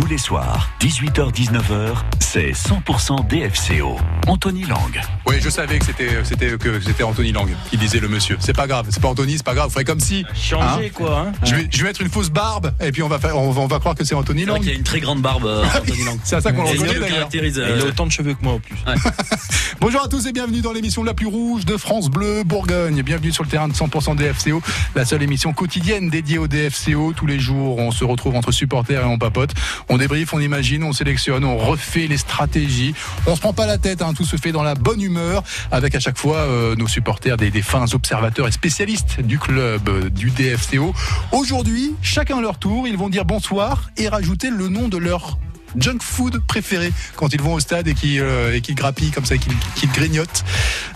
Tous les soirs, 18h-19h, c'est 100% DFCO. Anthony Lang. Oui, je savais que c'était c'était que c'était Anthony Lang qui disait le monsieur. C'est pas grave, c'est pas Anthony, c'est pas grave. Ferait comme si. Changer hein, quoi. Hein je, vais, je vais mettre une fausse barbe et puis on va faire, on, va, on va croire que c'est Anthony Lang. qu'il a une très grande barbe, euh, Anthony Lang. C'est à ça qu'on le il reconnaît le d'ailleurs. Il a euh, autant de cheveux que moi en plus. Bonjour à tous et bienvenue dans l'émission la plus rouge de France Bleu Bourgogne. Bienvenue sur le terrain de 100% DFCO, la seule émission quotidienne dédiée au DFCO. Tous les jours, on se retrouve entre supporters et on papote. On débriefe, on imagine, on sélectionne, on refait les stratégies. On se prend pas la tête, hein, tout se fait dans la bonne humeur, avec à chaque fois euh, nos supporters, des, des fins observateurs et spécialistes du club, euh, du DFCO. Aujourd'hui, chacun leur tour, ils vont dire bonsoir et rajouter le nom de leur junk food préféré quand ils vont au stade et qui euh, et qu'ils grappillent comme ça, qu'ils qu'ils grignotent,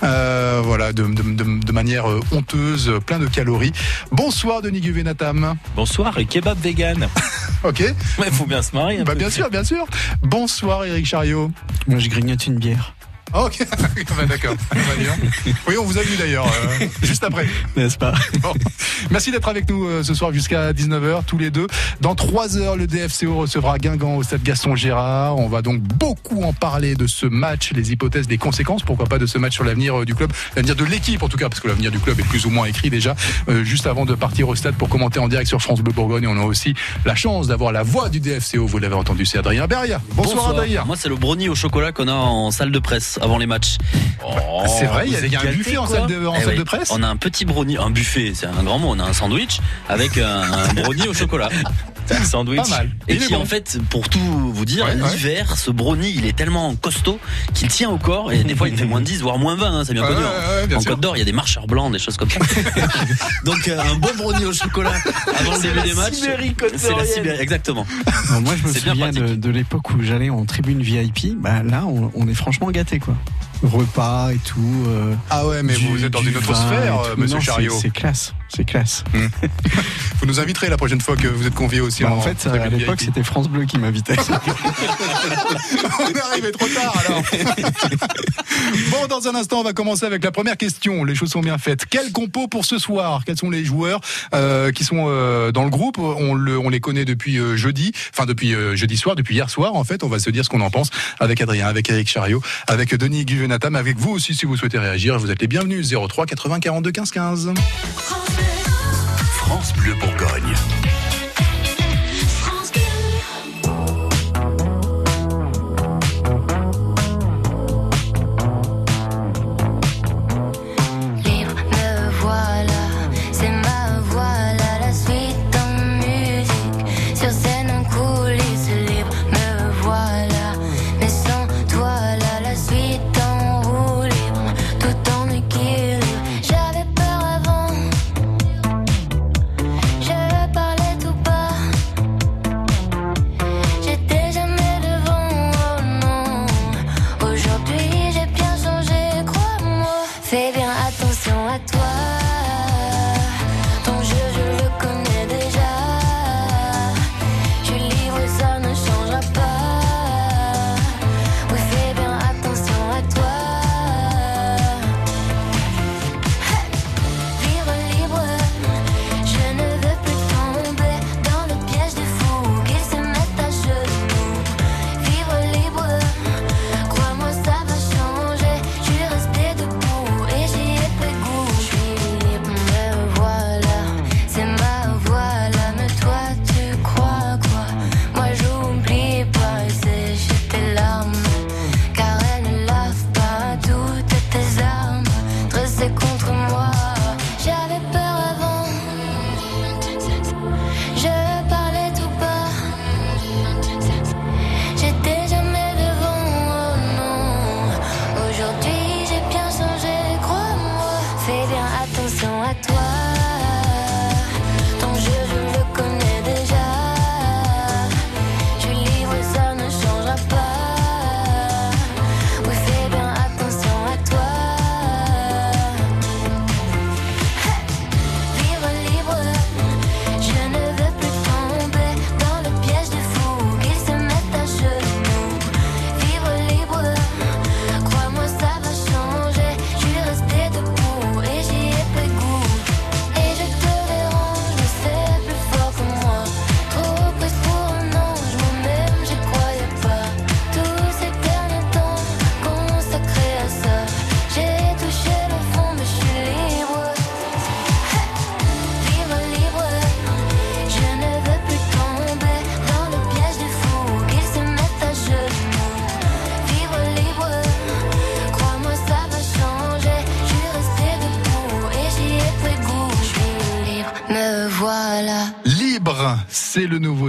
euh, voilà, de, de, de, de manière euh, honteuse, plein de calories. Bonsoir Denis Guvenatam. Bonsoir et kebab vegan. Ok, Ouais, faut bien se marier. un bah peu. bien sûr, bien sûr. Bonsoir Eric Chariot. Moi, je grignote une bière. Ah, Ok, Bah, d'accord. Oui, on vous a vu d'ailleurs euh, juste après. N'est-ce pas Bon. Merci d'être avec nous euh, ce soir jusqu'à 19h tous les deux. Dans 3 heures, le DFCO recevra Guingamp au stade Gaston Gérard. On va donc beaucoup en parler de ce match, les hypothèses, les conséquences, pourquoi pas de ce match sur l'avenir euh, du club, l'avenir de l'équipe en tout cas, parce que l'avenir du club est plus ou moins écrit déjà. Euh, juste avant de partir au stade pour commenter en direct sur France Bleu Bourgogne, on a aussi la chance d'avoir la voix du DFCO. Vous l'avez entendu, c'est Adrien Beria. Bonsoir, Adrien. Moi, c'est le brownie au chocolat qu'on a en salle de presse avant les matchs. Ah, c'est vrai, il y a, y un buffet en salle de, en Eh salle oui, de presse. On a un petit brownie, un buffet, c'est un grand mot. On a un sandwich avec un, un brownie au chocolat. Un sandwich. Pas mal. Et bon. en fait, pour tout vous dire, Ouais, ouais. l'hiver, ce brownie, il est tellement costaud qu'il tient au corps. Et des fois, il fait moins de 10, voire moins 20. hein, c'est bien connu. ouais, hein. ouais, bien en sûr. Côte d'Or, il y a des marcheurs blancs, des choses comme ça. Donc, euh, un bon brownie au chocolat avant le début des matchs. Sibérie C'est la. Sibérie, exactement. Non, Moi, je me souviens de l'époque où j'allais en tribune VIP. Bah, là, on, on est franchement gâté, quoi. Repas et tout. euh, Ah ouais, mais du- vous êtes dans une autre sphère, monsieur Non, Chariot. C'est classe, c'est classe. Vous nous inviterez la prochaine fois que vous êtes conviés aussi. Bah, en en fait, à l'époque, c'était France Bleu qui m'invitait. on est arrivé trop tard alors. bon, dans un instant, on va commencer avec la première question. Les choses sont bien faites. Quel compo pour ce soir? Quels sont les joueurs euh, qui sont euh, dans le groupe? On, le, on les connaît depuis jeudi, enfin depuis jeudi soir, depuis hier soir. En fait, on va se dire ce qu'on en pense avec Adrien, avec Eric Chariot, avec Denis Guvenatam, avec vous aussi si vous souhaitez réagir. Vous êtes les bienvenus. 03 80 42 15 15. France Bleu Bourgogne.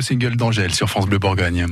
Single d'Angèle sur France Bleu Bourgogne.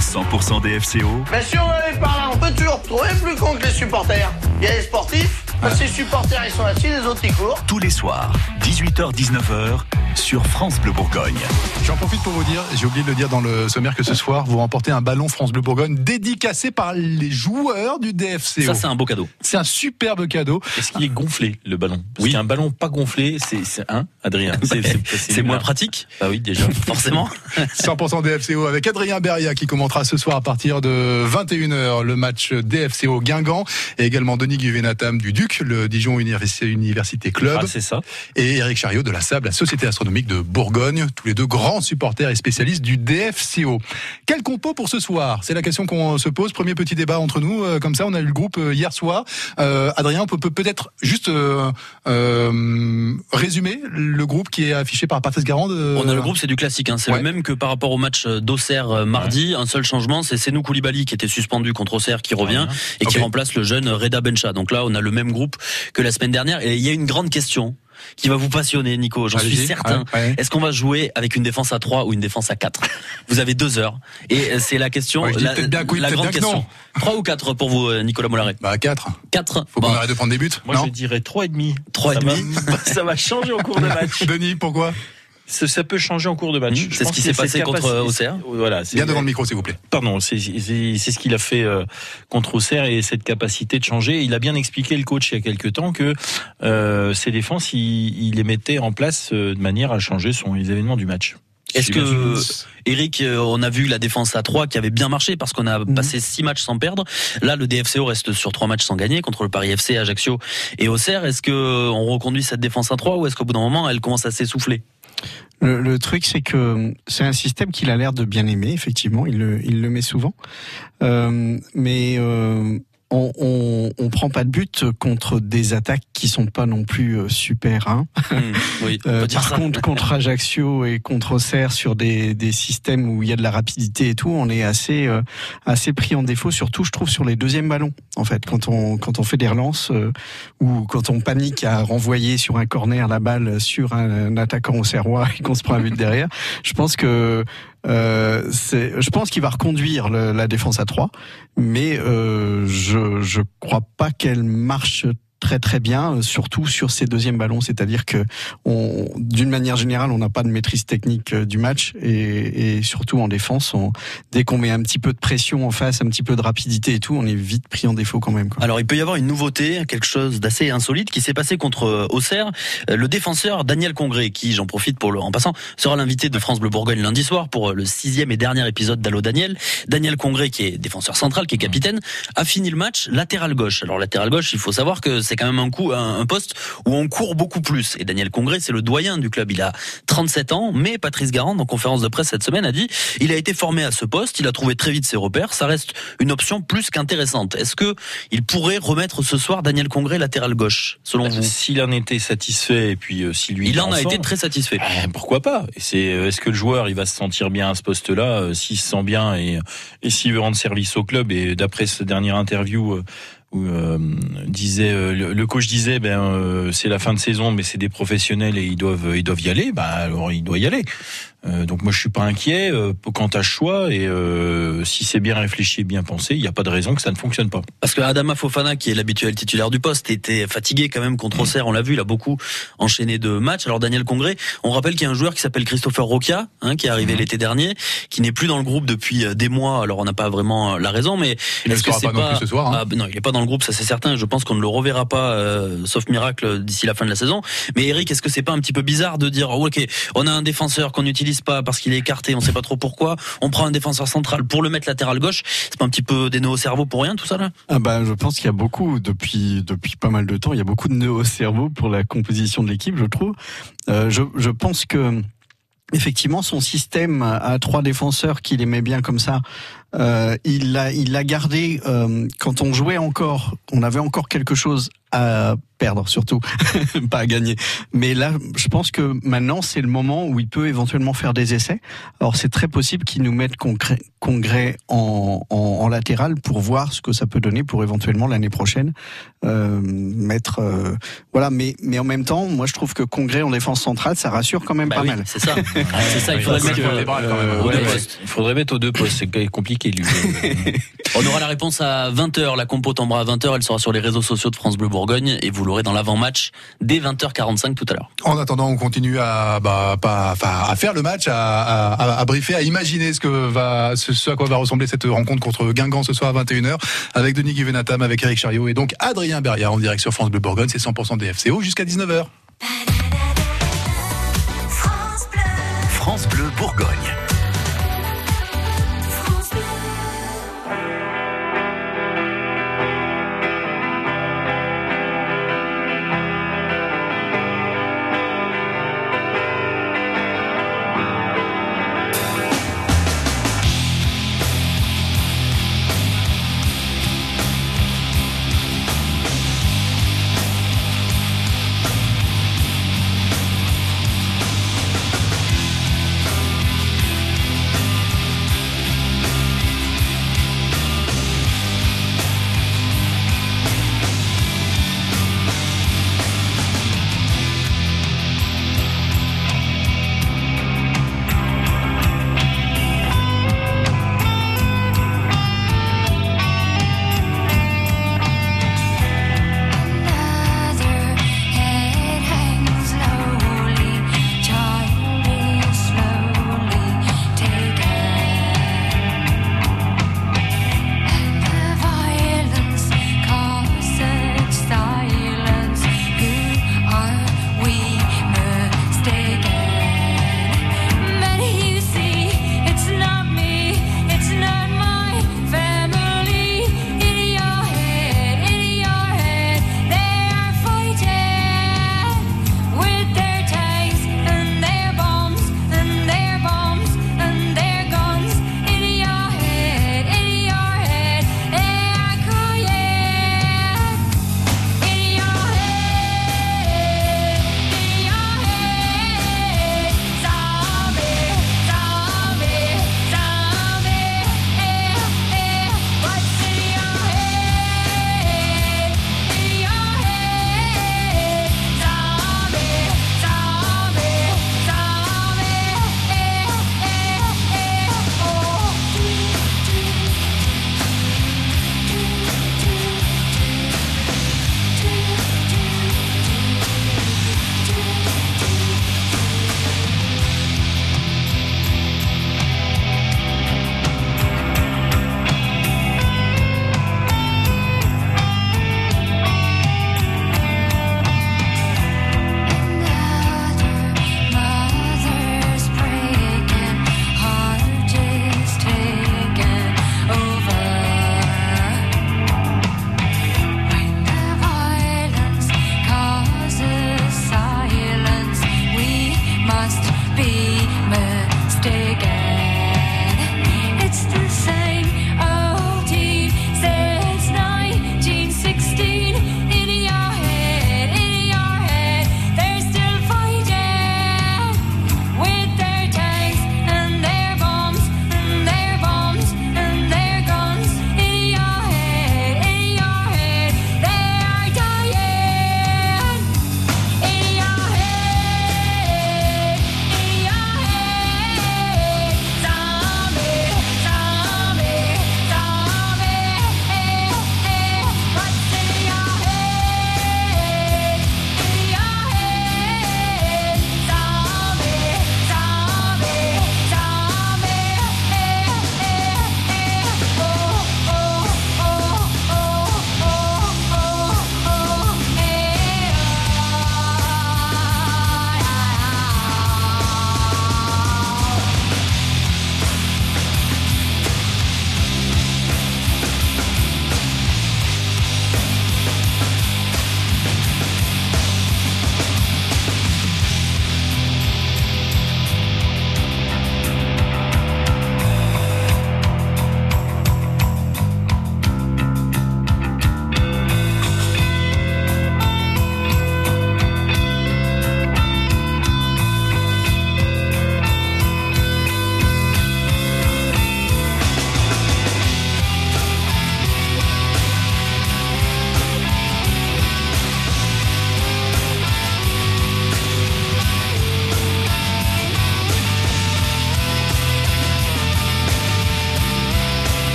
100% DFCO, Mais si on avait par là, on peut toujours trouver plus con que les supporters. Il y a les sportifs, que les supporters ils sont assis, les autres ils courent. tous les soirs, 18h-19h, sur France Bleu Bourgogne. J'en profite pour vous dire, j'ai oublié de le dire dans le sommaire, que ce soir, vous remportez un ballon France Bleu Bourgogne dédicacé par les joueurs du DFCO. Ça, c'est un beau cadeau. C'est un superbe cadeau. Est-ce qu'il est gonflé, le ballon Parce Oui. qu'un ballon pas gonflé, c'est un, Adrien. C'est- moins pratique, Bah oui, déjà. forcément. 100% DFCO avec Adrien Beria qui commentera ce soir à partir de 21h le match DFCO Guingamp et également Denis Guvenatam du Duc, le Dijon Univers- Université Club Ah, c'est ça. et Eric Chariot de la SAB, la Société Astronomique de Bourgogne, tous les deux grands supporters et spécialistes du DFCO. Quel compo pour ce soir? C'est la question qu'on se pose. Premier petit débat entre nous, euh, comme ça on a eu le groupe euh, hier soir. Euh, Adrien, on peut peut- peut-être juste euh, euh, résumer le groupe qui est affiché par Patrice Garand. euh, On a le groupe, c'est du classique. Hein. C'est Ouais. le même que par rapport au match d'Auxerre mardi. Un seul changement, c'est Senou Koulibaly qui était suspendu contre Auxerre qui revient et qui remplace le jeune Reda Bencha. Donc là, on a le même groupe que la semaine dernière. Et il y a une grande question qui va vous passionner, Nico. J'en suis certain. Ouais, ouais. Est-ce qu'on va jouer avec une défense à 3 ou une défense à 4 Vous avez deux heures. Et euh, c'est la question, Ouais, la, peut-être bien oui, la grande bien question. 3 ou 4 pour vous, euh, Nicolas Mollaret Bah 4. 4 Faut qu'on arrête de prendre des buts. Moi, non? je dirais 3,5. Trois et Ça va- demi. Ça va changer en cours de match. Denis, pourquoi? Ça, ça peut changer en cours de match. Mmh, Je c'est ce qui s'est passé contre, capacité- Auxerre? Voilà. Bien devant le micro, s'il vous plaît. Pardon, c'est ce qu'il a fait euh, contre Auxerre et cette capacité de changer. Il a bien expliqué le coach il y a quelques temps que euh, ses défenses, il, il les mettait en place euh, de manière à changer son les événements du match. Est-ce que. Eric, euh, on a vu la défense à 3 qui avait bien marché parce qu'on a Mhm. passé six matchs sans perdre. Là, le DFCO reste sur trois matchs sans gagner contre le Paris FC, Ajaccio et Auxerre. Est-ce que euh, on reconduit cette défense à 3 ou est-ce qu'au bout d'un moment, elle commence à s'essouffler? Le, le truc, c'est que c'est un système qu'il a l'air de bien aimer, effectivement. Il le, il le met souvent. Euh, mais euh, on, on, on prend pas de but contre des attaques qui sont pas non plus euh, super. Hein. Hmm, Oui, on Euh, par ça. contre, contre Ajaccio et contre Auxerre, sur des, des systèmes où il y a de la rapidité et tout, on est assez euh, assez pris en défaut. Surtout, je trouve, sur les deuxièmes ballons. En fait, quand on quand on fait des relances euh, ou quand on panique à renvoyer sur un corner la balle sur un, un attaquant auxerrois et qu'on se prend un but derrière, je pense que euh, je pense qu'il va reconduire le- la défense à 3, mais euh, je je crois pas qu'elle marche très très bien, euh, surtout sur ces deuxièmes ballons. C'est-à-dire que d'une manière générale, on n'a pas de maîtrise technique euh, du match et, surtout en défense, dès qu'on met un petit peu de pression en face, un petit peu de rapidité et tout, on est vite pris en défaut quand même. Alors, il peut y avoir une nouveauté, quelque chose d'assez insolite qui s'est passé contre euh, Auxerre. Le défenseur Daniel Congré, qui, j'en profite pour le, en passant, sera l'invité de France Bleu Bourgogne lundi soir pour le sixième et dernier épisode d'Allo Daniel. Daniel Congré, qui est défenseur central, qui est capitaine, a fini le match latéral gauche. Alors, latéral gauche, il faut savoir que c'est quand même un coup, un, un poste où on court beaucoup plus. Et Daniel Congré, c'est le doyen du club. Il a 37 ans, mais Patrice Garand, en conférence de presse cette semaine, a dit, il a été formé à ce poste, il a trouvé très vite ses repères. Ça reste une option plus qu'intéressante. Est-ce que il pourrait remettre ce soir Daniel Congré latéral gauche, selon vous? S'il en était satisfait et puis euh, si lui Il en a été très satisfait. Ben, pourquoi pas? C'est euh, est-ce que le joueur il va se sentir bien à ce poste-là euh, s'il se sent bien et et s'il veut rendre service au club? Et d'après ce dernière interview euh, où euh, disait euh, le, coach disait ben euh, c'est la fin de saison mais c'est des professionnels et ils doivent ils doivent y aller. Bah alors il doit y aller donc moi je suis pas inquiet euh, quant à ce choix et euh, si c'est bien réfléchi et bien pensé il n'y a pas de raison que ça ne fonctionne pas Parce que Adama Fofana, qui est l'habituel titulaire du poste, était fatigué quand même contre Auxerre. On l'a vu, il a beaucoup enchaîné de matchs. Alors Daniel Congré, on rappelle qu'il y a un joueur qui s'appelle Christopher Roquia, hein, qui est arrivé l'été dernier, qui n'est plus dans le groupe depuis euh, des mois. Alors on n'a pas vraiment euh, la raison, mais Il est-ce que c'est pas non ce soir. hein. Ah, non, il est pas dans le groupe, ça c'est certain. Je pense qu'on ne le reverra pas, euh, sauf miracle, d'ici la fin de la saison. Mais Eric, est-ce que c'est pas un petit peu bizarre de dire, oh, ok, on a un défenseur qu'on pas parce qu'il est écarté, on sait pas trop pourquoi. On prend un défenseur central pour le mettre latéral gauche. C'est pas un petit peu des nœuds au cerveau pour rien tout ça là? Ah bah, je pense qu'il y a beaucoup, depuis, depuis pas mal de temps, il y a beaucoup de nœuds au cerveau pour la composition de l'équipe, je trouve. Euh, je, je pense que, effectivement, son système à trois défenseurs qu'il aimait bien comme ça, euh, il l'a il l'a gardé euh, quand on jouait encore, on avait encore quelque chose à perdre surtout, pas à gagner. Mais là, je pense que maintenant, c'est le moment où il peut éventuellement faire des essais. Alors, c'est très possible qu'il nous mette congrès, congrès en, en, en, latéral pour voir ce que ça peut donner pour éventuellement l'année prochaine euh, mettre. Euh, voilà, mais mais en même temps, moi, je trouve que congrès en défense centrale, ça rassure quand même bah pas oui, mal. C'est ça. c'est ça. Il faudrait mettre les bras quand même. Aux deux postes. Il faudrait mettre aux deux postes. C'est compliqué, lui. On aura la réponse à 20h. La compo tombera à 20h. Elle sera sur les réseaux sociaux de France Bleu Bourgogne et vous l'aurez dans l'avant-match dès 20h45 tout à l'heure. En attendant, on continue à, bah, pas, à faire le match, à, à, à, briefer, à imaginer ce que va, ce à quoi va ressembler cette rencontre contre Guingamp ce soir à 21h avec Denis Guivenatam, avec Eric Chariot et donc Adrien Beria en direct sur France Bleu Bourgogne. C'est 100% DFCO jusqu'à 19h. France Bleu, France Bleu Bourgogne.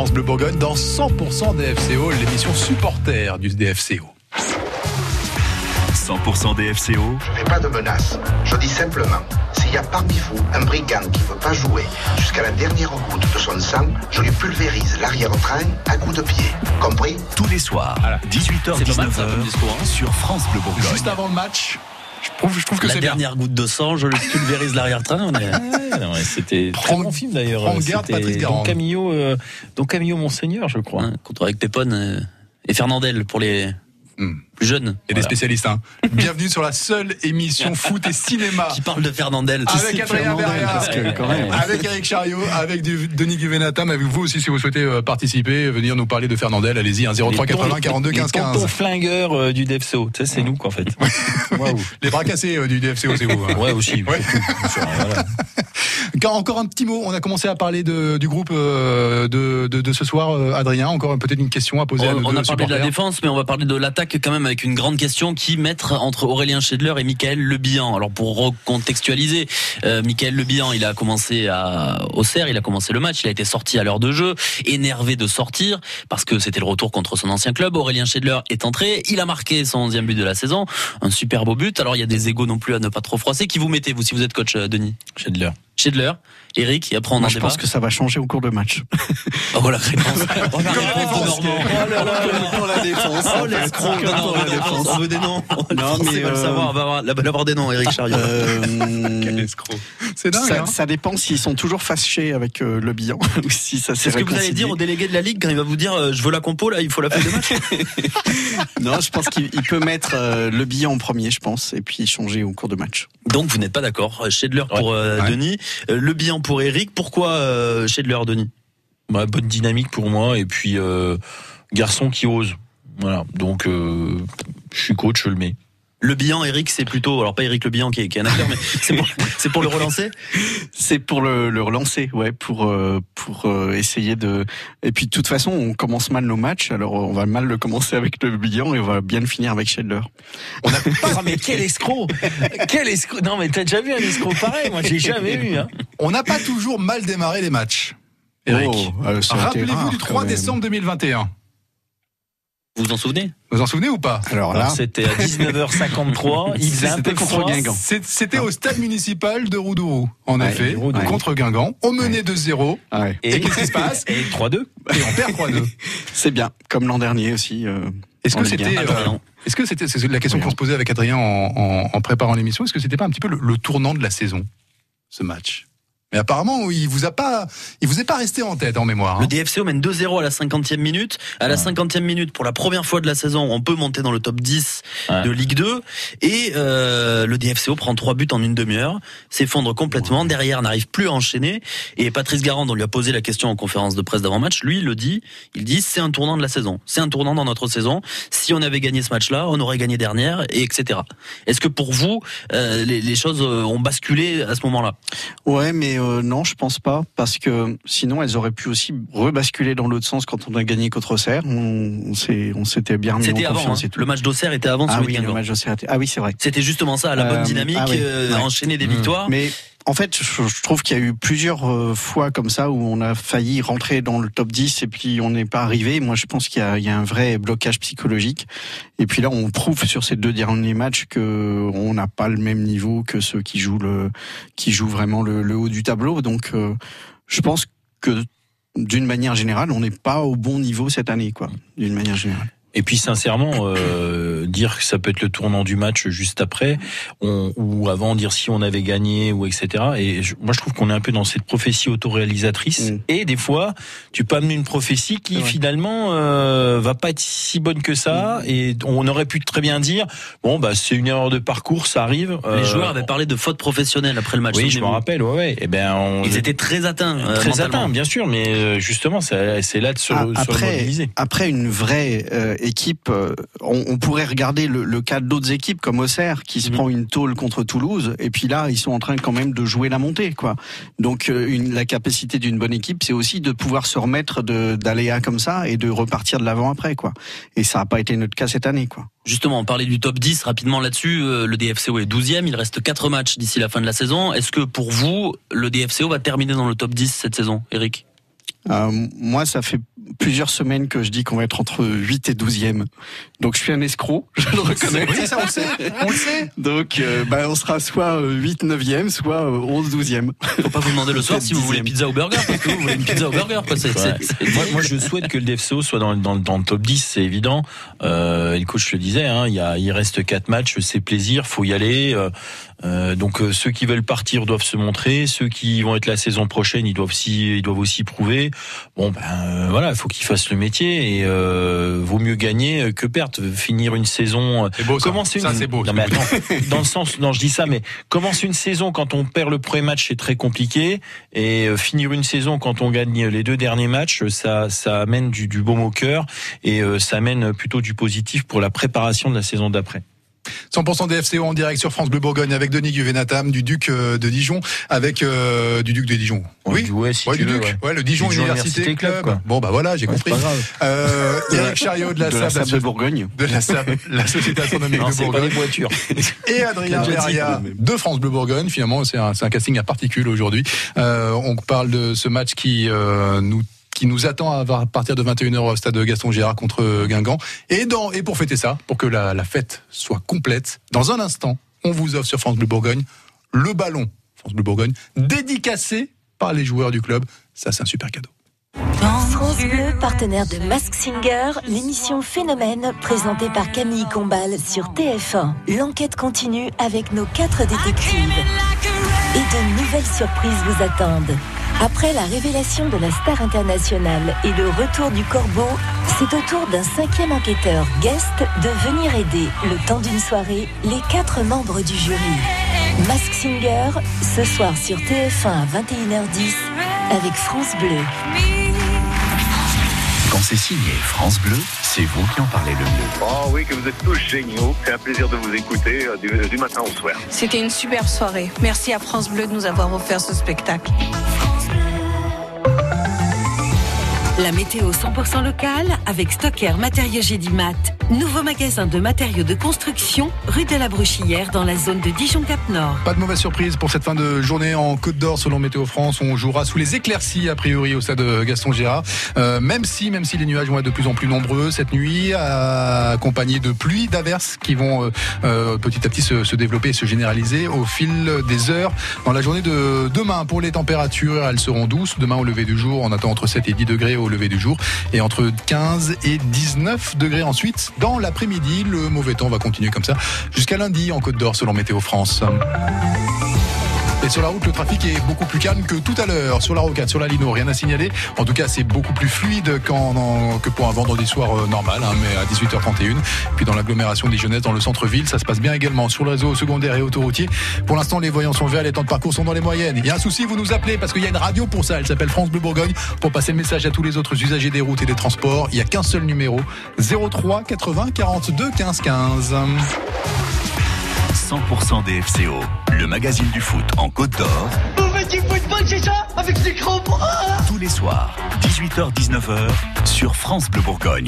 France Bleu Bourgogne dans 100% DFCO, l'émission supporter du DFCO. 100% DFCO, Je fais pas de menaces. Je dis simplement, s'il y a parmi vous un brigand qui veut pas jouer jusqu'à la dernière goutte de son sang, je lui pulvérise l'arrière-train à coups de pied. Compris? Tous les soirs, comme 18h-19h discours, hein. sur France Bleu Bourgogne. Juste avant le match, je trouve, je trouve que La c'est bien. dernière goutte de sang, je le pulvérise l'arrière-train. On est... Ouais, non, ouais, C'était très bon film d'ailleurs. prends garde, Patrice Garand. Don Camillo, euh, Don Camillo Monseigneur, je crois. Hein, contre avec Pépone euh, et Fernandel pour les Hmm. Y a des spécialistes. Hein. Bienvenue sur la seule émission foot et cinéma. Qui parle de Fernandel. Avec Adrien quand même. avec Eric Chariot, avec Denis Guvenatam, avec vous aussi si vous souhaitez euh, participer, venir nous parler de Fernandel, allez-y, hein, 03 80 42 15 Les tontons 15. flingueurs euh, du DFCO. Tu sais, c'est nous, quoi, en fait. Les bras cassés euh, du DFCO, c'est vous. hein. Ouais, aussi. Ouais. Voilà. Encore- Encore un petit mot, on a commencé à parler de, du groupe euh, de, de, de ce soir, Adrien. Encore peut-être une question à poser à nos On, on deux a parlé de la défense, mais on va parler de l'attaque quand même avec une grande question qui mettre entre Aurélien Schedler et Michael Le Bihan. Alors pour recontextualiser, euh, Michael Le Bihan, il a commencé à Auxerre, il a commencé le match, il a été sorti à l'heure de jeu, énervé de sortir parce que c'était le retour contre son ancien club. Aurélien Schedler est entré, il a marqué son 11e but de la saison, un super beau but. Alors il y a des égos non plus à ne pas trop froisser. Qui vous mettez vous si vous êtes coach euh, Denis? Schindler. Schedler, Eric, et après on Moi, en je débat. pense que ça va changer au cours de match. Oh la réponse. Oh, la réponse de Normand. Oh là là. Pour la défense. Oh l'escroc, on veut des noms, on veut des noms. Non, mais, veulent euh, savoir, on va avoir, là, on va avoir des noms, Eric Chariot. Euh, C'est dingue. ça, hein. ça dépend s'ils sont toujours fâchés avec euh, le bilan ou si ça s'est C'est ce que vous allez dire au délégué de la Ligue quand il va vous dire euh, je veux la compo là, il faut la feuille de match Non, je pense qu'il il peut mettre euh, le bilan en premier, je pense, et puis changer au cours de match. Donc vous n'êtes pas d'accord. Schedler pour euh. Denis, euh, le bilan pour Eric. Pourquoi euh, Schedler, Denis? Bah, bonne dynamique pour moi. Et puis, euh, garçon qui ose. Voilà. Donc, euh, je suis coach, je le mets. Le bilan, Eric, c'est plutôt, alors pas Eric Le Bihan qui est, qui est un acteur, mais c'est pour, c'est pour le relancer. C'est pour le, le relancer, ouais, pour euh, pour euh, essayer de. Et puis de toute façon, on commence mal nos matchs, alors on va mal le commencer avec le bilan et on va bien le finir avec Schindler. Ah, mais quel escroc Quel escroc Non, mais t'as déjà vu un escroc pareil Moi, j'ai jamais vu. Hein. On n'a pas toujours mal démarré les matchs. Eric. Oh, euh, a Rappelez-vous du quand 3 même. décembre 2021. Vous vous en souvenez? Vous vous en souvenez ou pas? Alors là, c'était à 19h53. Il faisait un C'était peu contre. Guingamp. C'était au stade municipal de Roudourou, en Ouais, effet, Roudourou. contre Guingamp. On menait 2-0 ah ouais. et, qu'est-ce qui se passe? Et 3-2. Et on perd 3-2. c'est bien, comme l'an dernier aussi. euh, Est-ce que c'était euh. Est-ce que c'était c'est la question Oui, qu'on se posait avec Adrien en, en- en préparant l'émission Est-ce que c'était pas un petit peu le, le tournant de la saison, ce match? Mais apparemment, il vous a pas, il vous est pas resté en tête en mémoire. hein. Le DFCO mène 2-0 à la 50e minute. À la 50e minute, pour la première fois de la saison, on peut monter dans le top 10 Ouais. de Ligue 2. Et euh, le DFCO prend trois buts en une demi-heure, s'effondre complètement. Derrière, n'arrive plus à enchaîner. Et Patrice Garand, on lui a posé la question en conférence de presse d'avant-match, lui, il le dit. Il dit, c'est un tournant de la saison. C'est un tournant dans notre saison. Si on avait gagné ce match-là, on aurait gagné dernière, et etc. Est-ce que pour vous, euh, les, les choses euh, ont basculé à ce moment-là? Ouais, mais euh, non, je pense pas, parce que sinon elles auraient pu aussi rebasculer dans l'autre sens quand on a gagné contre Auxerre. On, s'était bien mis en C'était avant. confiance hein. Le match d'Auxerre était avant ah oui, le Guingamp. match d'Auxerre était- Ah oui, c'est vrai. C'était justement ça, la bonne Euh, dynamique, ah oui, euh, enchaîner des Mmh. victoires. Mais en fait, je, trouve qu'il y a eu plusieurs euh, fois comme ça où on a failli rentrer dans le top 10 et puis on n'est pas arrivé. Moi, je pense qu'il y, a- un vrai blocage psychologique. Et puis là, on prouve sur ces deux derniers matchs que on n'a pas le même niveau que ceux qui jouent le, qui jouent vraiment le, le haut du tableau. Donc, euh, je pense que d'une manière générale, on n'est pas au bon niveau cette année, quoi. D'une manière générale. Et puis sincèrement, euh, dire que ça peut être le tournant du match juste après, on, ou avant dire si on avait gagné ou etc. Et je- moi je trouve qu'on est un peu dans cette prophétie autoréalisatrice. Mm. Et des fois, tu peux amener une prophétie qui Ouais. finalement euh, va pas être si bonne que ça. Et on aurait pu très bien dire bon bah c'est une erreur de parcours, ça arrive. Les Euh, joueurs avaient parlé de faute professionnelle après le match. Oui, je me rappelle. Ouais, ouais. Et ben on, Ils étaient très atteints. euh, très atteints, bien sûr, mais euh, justement, c'est là de se, Ah, se après, remobiliser. après une vraie euh, équipe, euh, on, on pourrait regarder le, le cas d'autres équipes comme Auxerre qui se Mhm. prend une tôle contre Toulouse et puis là ils sont en train quand même de jouer la montée quoi. Donc euh, une, la capacité d'une bonne équipe c'est aussi de pouvoir se remettre d'aléas comme ça et de repartir de l'avant après quoi. Et ça n'a pas été notre cas cette année quoi. Justement, on parlait du top 10 rapidement là-dessus. Euh, Le DFCO est 12e, il reste 4 matchs d'ici la fin de la saison. Est-ce que pour vous, le DFCO va terminer dans le top 10 cette saison, Eric? Euh, moi, ça fait plusieurs semaines que je dis qu'on va être entre 8 et 12e. Donc je suis un escroc, je le reconnais. Oui, ça on le sait, on le sait. Donc euh, bah, on sera soit euh, 8 9e, soit euh, 11 12e. Faut pas vous demander le soir si vous voulez pizza ou burger, parce que vous voulez une pizza ou burger. Quoi. C'est- c'est- Ouais. c'est- moi, moi, je souhaite que le DFCO soit dans, dans, dans le top 10, c'est évident. Euh, et le coach le disait, hein, il, y a, il reste quatre matchs, c'est plaisir, faut y aller. Euh, donc euh, ceux qui veulent partir doivent se montrer, ceux qui vont être la saison prochaine, ils doivent aussi, ils doivent aussi prouver. Bon ben euh, voilà, il faut qu'ils fassent le métier et euh, vaut mieux gagner que perdre. Finir une saison, euh, beau ça. Commencer Ça une- c'est beau. Non, mais attends, dans le sens, non, je dis ça, mais commencer une saison quand on perd le premier match, c'est très compliqué, et euh, finir une saison quand on gagne les deux derniers matchs, ça, ça amène du, du baume au cœur et euh, ça amène plutôt du positif pour la préparation de la saison d'après. 100% DFCO en direct sur France Bleu Bourgogne avec Denis Guvenatam du Duc euh, de Dijon avec euh, du Duc de Dijon. Oui. ouais, si Ouais, tu du veux, Duc. ouais. Le Dijon, Dijon Université, Université Club. Quoi. Bon bah voilà, j'ai compris. pas. Euh, Eric Chariot de la, de la SAB, de Bourgogne. de la SAB, la Société Astronomique Non, de pas Bourgogne. des voitures. Et Adrien Beria de France Bleu Bourgogne. Finalement, c'est un, c'est un casting à particules aujourd'hui. Euh, on parle de ce match qui euh, nous qui nous attend à partir de 21h au stade Gaston Gérard contre Guingamp. Et pour fêter ça, pour que la, la fête soit complète, dans un instant, on vous offre sur France Bleu Bourgogne le ballon France Bleu Bourgogne dédicacé par les joueurs du club. Ça, c'est un super cadeau. France Bleu, partenaire de Mask Singer, l'émission Phénomène présentée par Camille Combal sur TF1. L'enquête continue avec nos quatre détectives. Et de nouvelles surprises vous attendent. Après la révélation de la star internationale et le retour du corbeau, c'est au tour d'un cinquième enquêteur guest de venir aider, le temps d'une soirée, les quatre membres du jury. Mask Singer, ce soir sur TF1 à 21h10 avec France Bleu. Quand c'est signé France Bleu, c'est vous qui en parlez le mieux. Oh oui, que vous êtes tous géniaux. C'est un plaisir de vous écouter euh, du, du matin au soir. C'était une superbe soirée. Merci à France Bleu de nous avoir offert ce spectacle. La météo 100% locale avec Stocker Matériaux Gédimat. Nouveau magasin de matériaux de construction, rue de la Bruchillère dans la zone de Dijon-Cap-Nord. Pas de mauvaise surprise pour cette fin de journée en Côte d'Or selon Météo France. On jouera sous les éclaircies a priori au stade Gaston Gérard. Euh, même si, même si les nuages vont être de plus en plus nombreux cette nuit, accompagnés de pluies, d'averses qui vont euh, euh, petit à petit se, développer et se généraliser au fil des heures. Dans la journée de demain, pour les températures, elles seront douces. Demain au lever du jour, on attend entre 7 et 10 degrés lever du jour et entre 15 et 19 degrés ensuite. Dans l'après-midi, le mauvais temps va continuer comme ça jusqu'à lundi en Côte d'Or selon Météo France. Et sur la route, le trafic est beaucoup plus calme que tout à l'heure. Sur la rocade, sur la Lino, rien à signaler. En tout cas, c'est beaucoup plus fluide que pour un vendredi soir euh, normal, hein, mais à 18h31. Puis dans l'agglomération dijonnaise, dans le centre-ville, ça se passe bien également. Sur le réseau secondaire et autoroutier, pour l'instant, les voyants sont verts, les temps de parcours sont dans les moyennes. Il y a un souci, vous nous appelez parce qu'il y a une radio pour ça. Elle s'appelle France Bleu Bourgogne pour passer le message à tous les autres usagers des routes et des transports. Il n'y a qu'un seul numéro 03 80 42 15 15. 100% DFCO, le magazine du foot en Côte d'Or, Vous faites du football, c'est ça Avec des crampons tous les soirs, 18h-19h, sur France Bleu Bourgogne.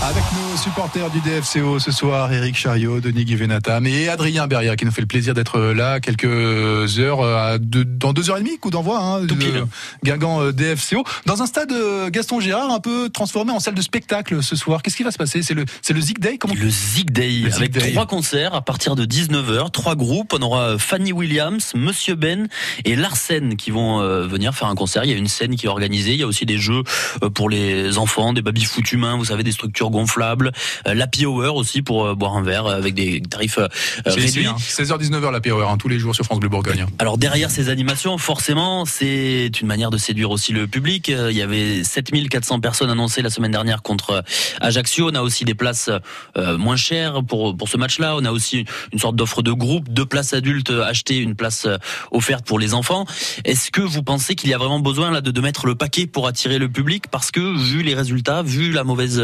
Avec nos supporters du DFCO ce soir, Eric Chariot, Denis Guivenatam et Adrien Beria qui nous fait le plaisir d'être là quelques heures, euh, à deux- dans deux heures et demie, coup d'envoi, hein, Tout de pile. Guingamp euh, DFCO, dans un stade euh, Gaston Gérard un peu transformé en salle de spectacle ce soir. Qu'est-ce qui va se passer? C'est le, c'est le Zig Day comment Le Zig Day, Le avec Day. trois concerts à partir de 19h, trois groupes. On aura Fanny Williams, Monsieur Ben et Larsen qui vont venir faire un concert. Il y a une scène qui est organisée. Il y a aussi des jeux pour les enfants, des baby-foot humains, vous savez, des structures gonflables. Euh, L'happy hour aussi pour euh, boire un verre avec des tarifs euh, réduits. hein. 16h-19h la POR, hein, tous les jours sur France Bleu Bourgogne. Alors derrière ces animations, forcément, c'est une manière de séduire aussi le public. Il y avait 7400 personnes annoncées la semaine dernière contre Ajaccio. On a aussi des places moins chères pour pour ce match-là. On a aussi une sorte d'offre de groupe, deux places adultes achetées, une place offerte pour les enfants. Est-ce que vous pensez qu'il y a vraiment besoin là de, de mettre le paquet pour attirer le public? Parce que vu les résultats, vu la mauvaise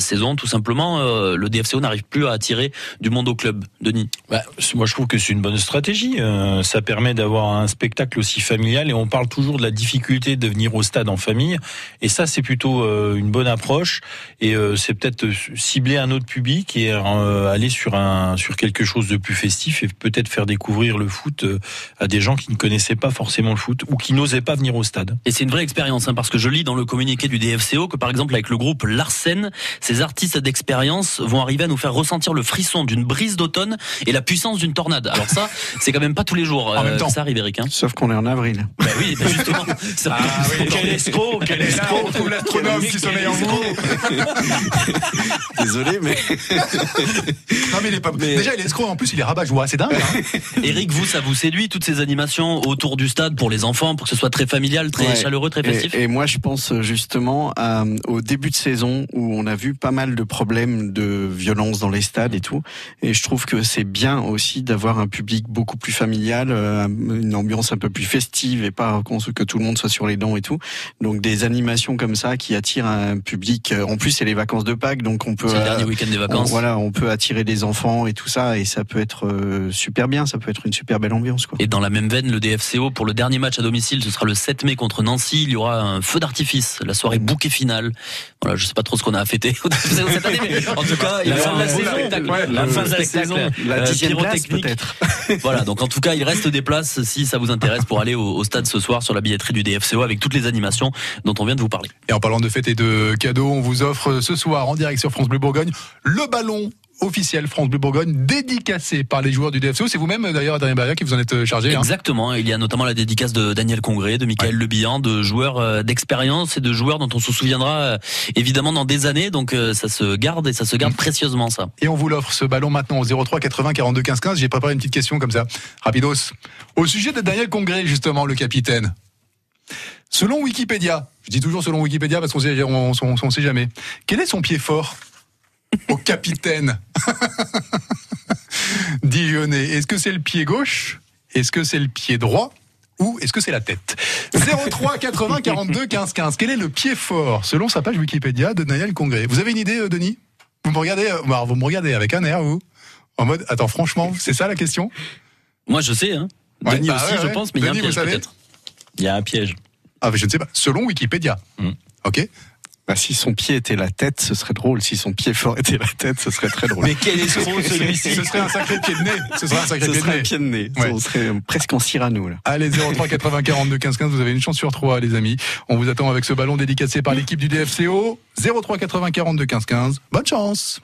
saison. Tout simplement, euh, le DFCO n'arrive plus à attirer du monde au club. Denis. Bah, moi, je trouve que c'est une bonne stratégie. Euh, ça permet d'avoir un spectacle aussi familial et on parle toujours de la difficulté de venir au stade en famille. Et ça, c'est plutôt euh, une bonne approche. Et euh, c'est peut-être cibler un autre public et euh, aller sur un sur quelque chose de plus festif et peut-être faire découvrir le foot euh, à des gens qui ne connaissaient pas forcément le foot ou qui n'osaient pas venir au stade. Et c'est une vraie expérience, hein, parce que je lis dans le communiqué du DFCO que par exemple avec le groupe Larsen, ces artistes d'expérience vont arriver à nous faire ressentir le frisson d'une brise d'automne et la puissance d'une tornade. Alors ça, c'est quand même pas tous les jours En même euh, temps. ça arrive, Eric. Hein. Sauf qu'on est en avril. Bah oui, bah justement. Ça- Ah oui, quel escroc, quel escroc. on l'astronome qui sommeille en vous. Désolé, mais. Non, mais il est pas. Déjà, il est escroc. En plus, il est rabat-joie. C'est dingue. hein. Eric, vous, ça vous séduit toutes ces animations autour du stade pour les enfants, pour que ce soit très familial, très Ouais. chaleureux, très festif Et, et moi, je pense justement à, au début de saison où on a vu pas mal de problèmes de violence dans les stades et tout. Et je trouve que c'est bien aussi d'avoir un public beaucoup plus familial, euh, une ambiance un peu plus festive et pas que tout le monde soit sur les dents et tout. Donc des animations comme ça qui attirent un public. euh, En plus, c'est les vacances de Pâques, donc on peut. C'est le euh, dernier week-end des vacances. on- voilà, on peut attirer des enfants et tout ça, et ça peut être euh, super bien. Ça peut être une super belle ambiance, quoi. Et dans la même veine, le DFCO, pour le dernier match à domicile, ce sera le 7 mai contre Nancy. Il y aura un feu d'artifice, la soirée bouquet finale. Voilà, je sais pas trop ce qu'on a à fêter cette année, mais en tout cas, il La fin de la saison. Ouais, la fin de la saison. La euh, dixième place, pyrotechnique. peut-être. Voilà, donc en tout cas, il reste des places si ça vous intéresse pour aller au, au stade ce soir sur la billetterie du DFCO avec toutes les animations dont on vient de vous parler. Et en parlant de fêtes et de cadeaux, on vous offre ce soir en direct sur France Bleu Bourgogne le ballon officiel France Bleu Bourgogne dédicacé par les joueurs du DFCO. C'est vous-même d'ailleurs Adrien Barria qui vous en êtes chargé. hein. Exactement, il y a notamment la dédicace de Daniel Congré, de Michael Le Bihan, de joueurs euh, d'expérience et de joueurs dont on se souviendra euh, évidemment dans des années, donc euh, ça se garde et ça se garde précieusement ça. Et on vous l'offre ce ballon maintenant au 03 80 42 15 15. J'ai préparé une petite question comme ça, rapidos. Au sujet de Daniel Congré, justement, le capitaine. Selon Wikipédia, je dis toujours selon Wikipédia parce qu'on sait, on, on- on sait jamais. Quel est son pied fort? Au capitaine Dijonais Est-ce que c'est le pied gauche? Est-ce que c'est le pied droit? Ou est-ce que c'est la tête? 03 80 42 15 15. Quel est le pied fort? Selon sa page Wikipédia de Daniel Congré Vous avez une idée, euh, Denis? Vous me regardez, euh, vous me regardez avec un air, vous En mode, attends, franchement, c'est ça la question? Moi je sais, hein. Ouais, Denis bah aussi ouais, je ouais. pense, mais il y a un piège peut-être. Il y a un piège. Ah, mais je ne sais pas. Selon Wikipédia. Ok Bah, si son pied était la tête, ce serait drôle. Si son pied fort était la tête, ce serait très drôle. Mais quel escroc celui-ci Ce serait un sacré pied de nez. Ce serait un sacré Ce pied de serait nez. pied de nez. Ouais. On serait presque en Cyrano, là. Allez, 03 80 42 15 15, vous avez une chance sur trois, les amis. On vous attend avec ce ballon dédicacé par l'équipe du DFCO. 03 80 42 15 15. Bonne chance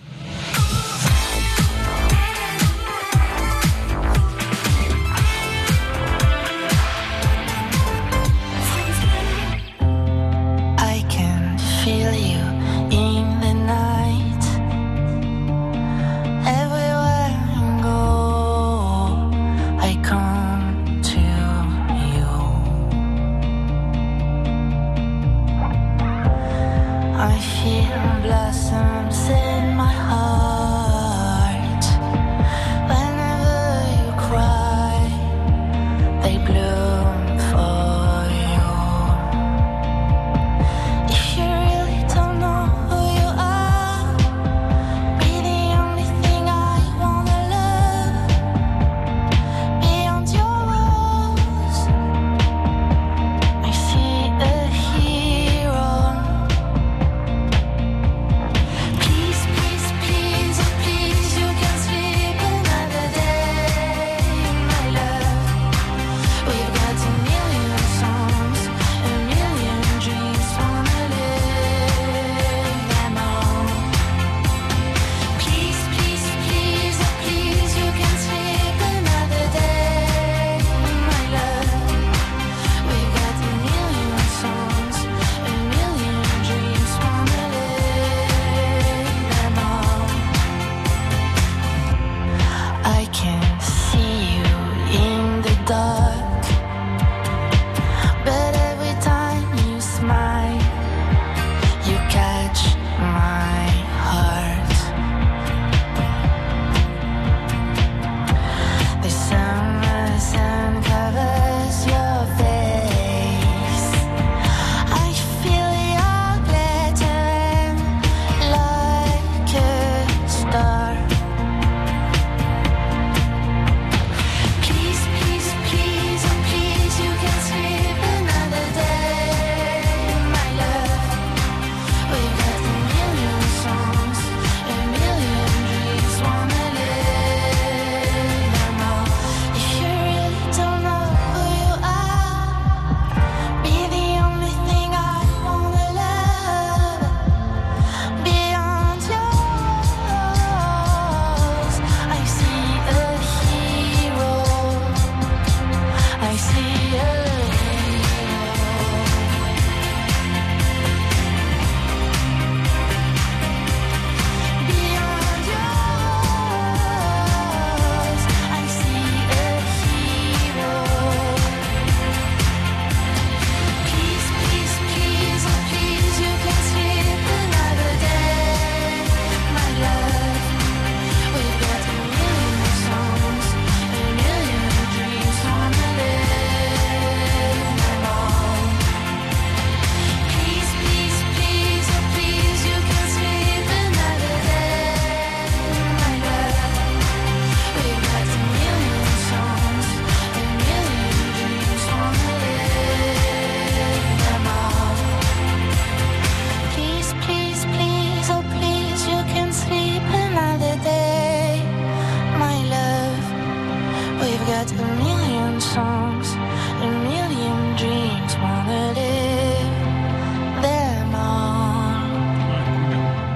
I've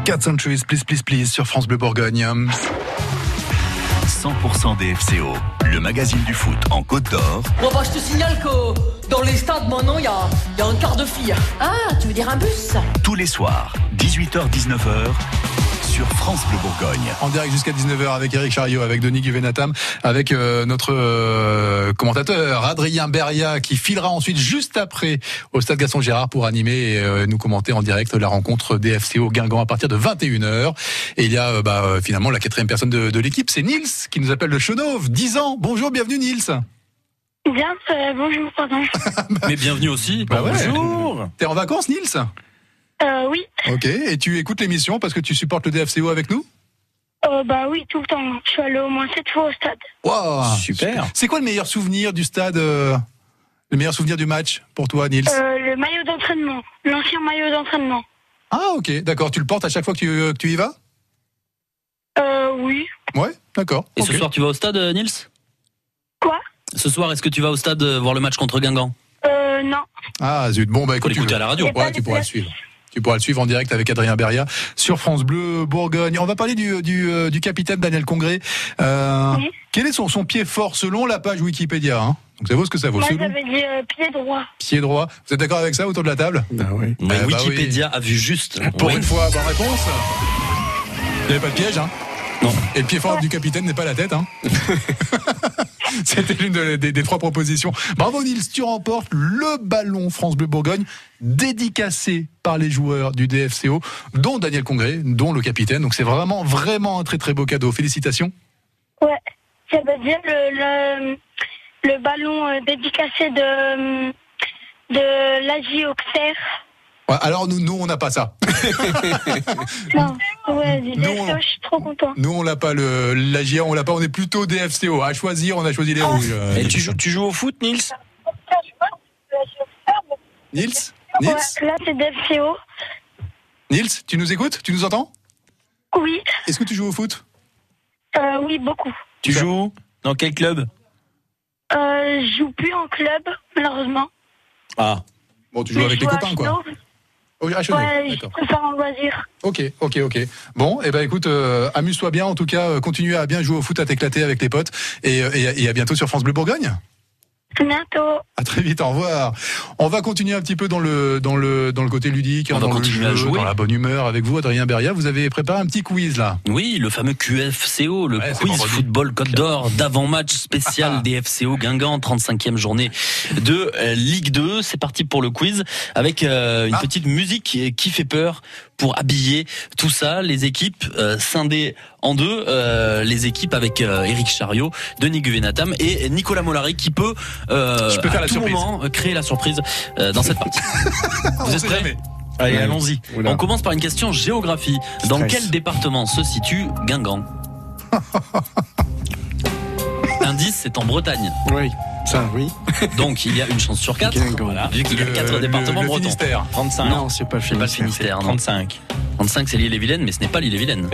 got Centuries, please, please, please, sur France Bleu Bourgogne. 100% DFCO, le magazine du foot en Côte d'Or. Bon bah je te signale que dans les stades maintenant il y a, y a un quart de fille. Ah, tu veux dire un bus? Tous les soirs, 18h-19h, sur France Bleu Bourgogne. En direct jusqu'à 19h avec Eric Chariot, avec Denis Guvenatam, avec euh, notre euh, commentateur Adrien Beria qui filera ensuite juste après au stade Gaston Gérard pour animer et euh, nous commenter en direct la rencontre des FCO Guingamp à partir de 21h. Et il y a euh, bah, finalement la quatrième personne de, de l'équipe, c'est Nils qui nous appelle de Chenauve, 10 ans. Bonjour, bienvenue Nils. Bien, euh, bonjour, pardon. Mais bienvenue aussi. Bah ouais. Bonjour. T'es en vacances Nils? Euh, oui, Ok, et tu écoutes l'émission parce que tu supportes le DFCO avec nous? Euh, bah oui, tout le temps. Je suis allé au moins sept fois au stade. Wow, Super. C'est quoi le meilleur souvenir du stade euh, Le meilleur souvenir du match pour toi Nils? Euh, le maillot d'entraînement, l'ancien maillot d'entraînement. Ah ok, d'accord, tu le portes à chaque fois que tu, que tu y vas? Euh, oui. Ouais, d'accord. Et ce soir, tu vas au stade, euh, Nils? Quoi? Ce soir, est-ce que tu vas au stade euh, voir le match contre Guingamp? Euh, non. Ah zut, bon bah écoute, tu, à la radio. Ouais, tu pourras suivre. Tu pourras le suivre en direct avec Adrien Beria sur France Bleu Bourgogne. On va parler du, du, euh, du capitaine Daniel Congré. Euh, Oui. Quel est son, son pied fort selon la page Wikipédia hein? Donc ça vaut ce que ça vaut. Moi, j'avais dit euh, pied droit. pied droit. Vous êtes d'accord avec ça autour de la table? Ah oui. Mais Ah bah Wikipédia a vu juste. Pour Oui. une fois, bonne réponse. Il n'y avait pas de piège, hein? Non. Et le pied fort du capitaine n'est pas la tête, hein? C'était l'une de- des, trois propositions. Bravo Nils, tu remportes le ballon France Bleu Bourgogne, dédicacé par les joueurs du DFCO, dont Daniel Congré, dont le capitaine. Donc c'est vraiment, vraiment un très très beau cadeau. Félicitations. Ouais. Ça veut dire le, ballon euh, dédicacé de, de l'Asie Auxerre. Ouais, alors nous, nous on n'a pas ça. Non, ouais, je suis trop content. Nous on l'a pas, le, la GIA, on l'a pas, on est plutôt DFCO. À choisir, on a choisi les rouges. euh, Et tu joues, tu joues au foot, Nils? Nils? Nils? Ouais, là, c'est DFCO. Nils, tu nous écoutes? Tu nous entends? Oui, Est-ce que tu joues au foot? Euh, oui, beaucoup. Tu joues dans quel club? Euh, je joue plus en club, malheureusement. Ah, Bon, tu joues Mais avec les copains, quoi. Oh, à Ouais, je préfère en loisir. Ok, ok, ok. Bon, et ben écoute, euh, amuse-toi bien. En tout cas, euh, continue à bien jouer au foot, à t'éclater avec tes potes, et, euh, et, et à bientôt sur France Bleu Bourgogne. À bientôt. À très vite, au revoir. On va continuer un petit peu dans le dans le dans le côté ludique, On hein, va dans le continuer jeu, à jouer. dans la bonne humeur avec vous, Adrien Beria. Vous avez préparé un petit quiz là. Oui, le fameux QFCO, le Ouais, quiz football Côte d'Or d'avant-match spécial des FCO Guingamp, 35e journée de euh, Ligue 2. C'est parti pour le quiz avec euh, une Ah. petite musique qui fait peur pour habiller tout ça. Les équipes euh, scindées en deux, euh, les équipes avec euh, Eric Chariot, Denis Guvenatam et Nicolas Molari qui peut euh, Je peux faire à la tout surprise. moment euh, créer la surprise euh, dans cette partie. On Vous êtes prêts allez, allons-y. On commence par une question géographie. Dans Stress. quel département se situe Guingamp Indice, c'est en Bretagne. Oui, ça, oui. Donc il y a une chance sur quatre. Guingamp. Voilà, vu qu'il y a Le- quatre le- départements le bretons. Finistère. 35. Non, c'est pas le C'est pas le Finistère. Finistère, non. 35. 35, c'est l'île et Vilaine, mais ce n'est pas l'île et Vilaine.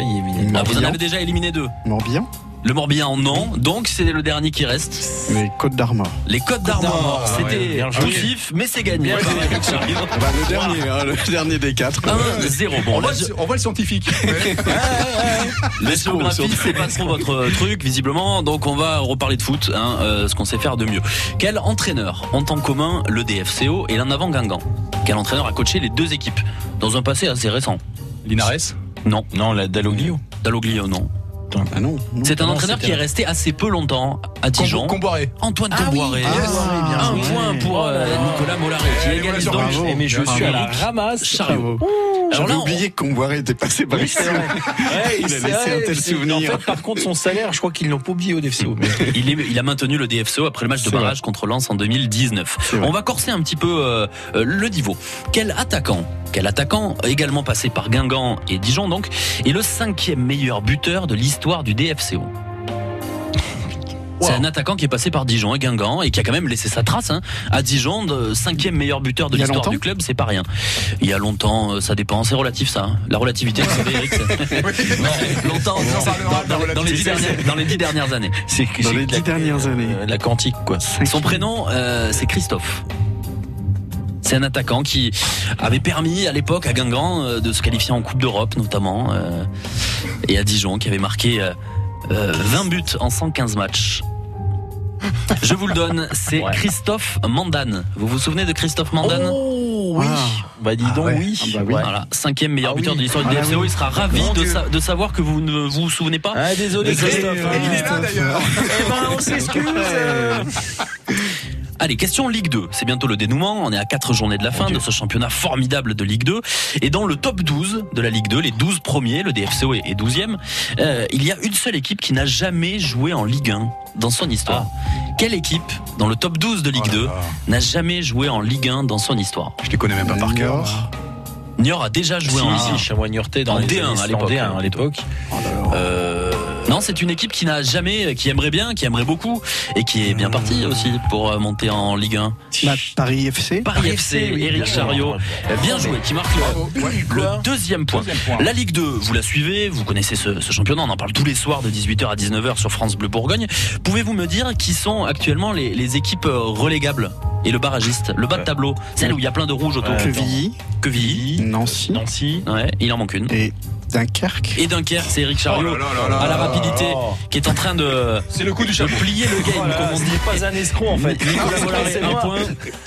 Ah, vous en avez déjà éliminé deux. Morbihan Le Morbihan, non. Donc c'est le dernier qui reste. Les Côtes d'Armor. Les Côtes d'Armor. d'Armor, C'était poussif, mais c'est gagné. Bah, le dernier, hein, le dernier des quatre. 1-0. Bon, on, voit, le- on voit le scientifique. Surtout. c'est pas trop votre truc, visiblement. Donc, on va reparler de foot, hein, euh, ce qu'on sait faire de mieux. Quel entraîneur ont en commun le DFCO et l'en avant Guingamp? Quel entraîneur a coaché les deux équipes? Dans un passé assez récent Linares? Non. Non, la Dalloglio. Dalloglio, non. Ah non. non. C'est un non, entraîneur qui est resté assez peu longtemps à Dijon. Comboiré. Antoine Ah oui, Comboiré. yes. Ah, un point pour euh, Nicolas Mollari qui égalise donc. bravo. Mais je suis à la ramasse. Chariot. J'avais oublié que Comboiré était passé par ici. Il a laissé un tel souvenir. En fait, par contre, son salaire, je crois qu'ils l'ont pas oublié au DFCO. il, est- il a maintenu le DFCO après le match de barrage contre Lens en 2019. C'est vrai. On va corser un petit peu euh, euh, le niveau. Quel attaquant, quel attaquant également passé par Guingamp et Dijon donc, est le cinquième meilleur buteur de l'histoire du DFCO C'est un attaquant qui est passé par Dijon et Guingamp et qui a quand même laissé sa trace hein, à Dijon, de cinquième meilleur buteur de l'histoire du club, c'est pas rien. Il y a longtemps, euh, ça dépend, c'est relatif ça. hein. La relativité, vous savez, Eric, longtemps, dans, les dix dernières, années. C'est Dans les dix la- dernières années. euh, La quantique, quoi. Son prénom, euh, c'est Christophe. C'est un attaquant qui avait permis à l'époque à Guingamp euh, de se qualifier en Coupe d'Europe notamment euh, et à Dijon qui avait marqué euh, euh, 20 buts en 115 matchs. Je vous le donne, c'est Christophe Mandane. Vous vous souvenez de Christophe Mandane? Oh oui. Bah dis donc ouais. oui. Ah bah oui. Voilà, cinquième meilleur Ah buteur oui. de l'histoire du Ah DFCO. oui. Il sera ravi de, Dieu. sa- de savoir que vous ne vous souvenez pas. Ah désolé Christophe. Il est là d'ailleurs. Eh ben on s'excuse. euh. Allez, question Ligue 2. C'est bientôt le dénouement. On est à 4 journées de la fin de ce championnat formidable de Ligue 2. Et dans le top 12 de la Ligue 2, les 12 premiers, le DFCO est est 12e, euh, il y a une seule équipe qui n'a jamais joué en Ligue 1 dans son histoire. Quelle équipe, dans le top 12 de Ligue Oh là 2, là. n'a jamais joué en Ligue 1 dans son histoire? Je les connais même pas par cœur. Niort. A déjà joué Si, en si, Ligue 1. Chamois-Niortais dans En les D1 années à l'époque. 100, D1 à l'époque. Euh, Non, c'est une équipe qui n'a jamais, qui aimerait bien, qui aimerait beaucoup, et qui est bien partie aussi pour euh, monter en Ligue 1. Bah, Paris FC. Paris FC, oui, Eric bien Chariot, bien joué, qui marque le, Bravo. Ouais. le deuxième point. Deuxième point. La Ligue 2, vous la suivez, vous connaissez ce, ce championnat, on en parle tous les soirs de 18h à 19h sur France Bleu Bourgogne. Pouvez-vous me dire qui sont actuellement les, les équipes euh, relégables et le barragiste, le bas de tableau, celle où il y a plein de rouge autour. Quevilly. Quevilly, Nancy. Nancy. ouais, il en manque une. Et Dunkerque. Et Dunkerque, c'est Eric Oh Chariot là là là là à la là. rapidité qui est en train de, C'est le coup du de chapeau. plier le game, Voilà, comme on dit. pas un escroc en fait. Nicolas un point.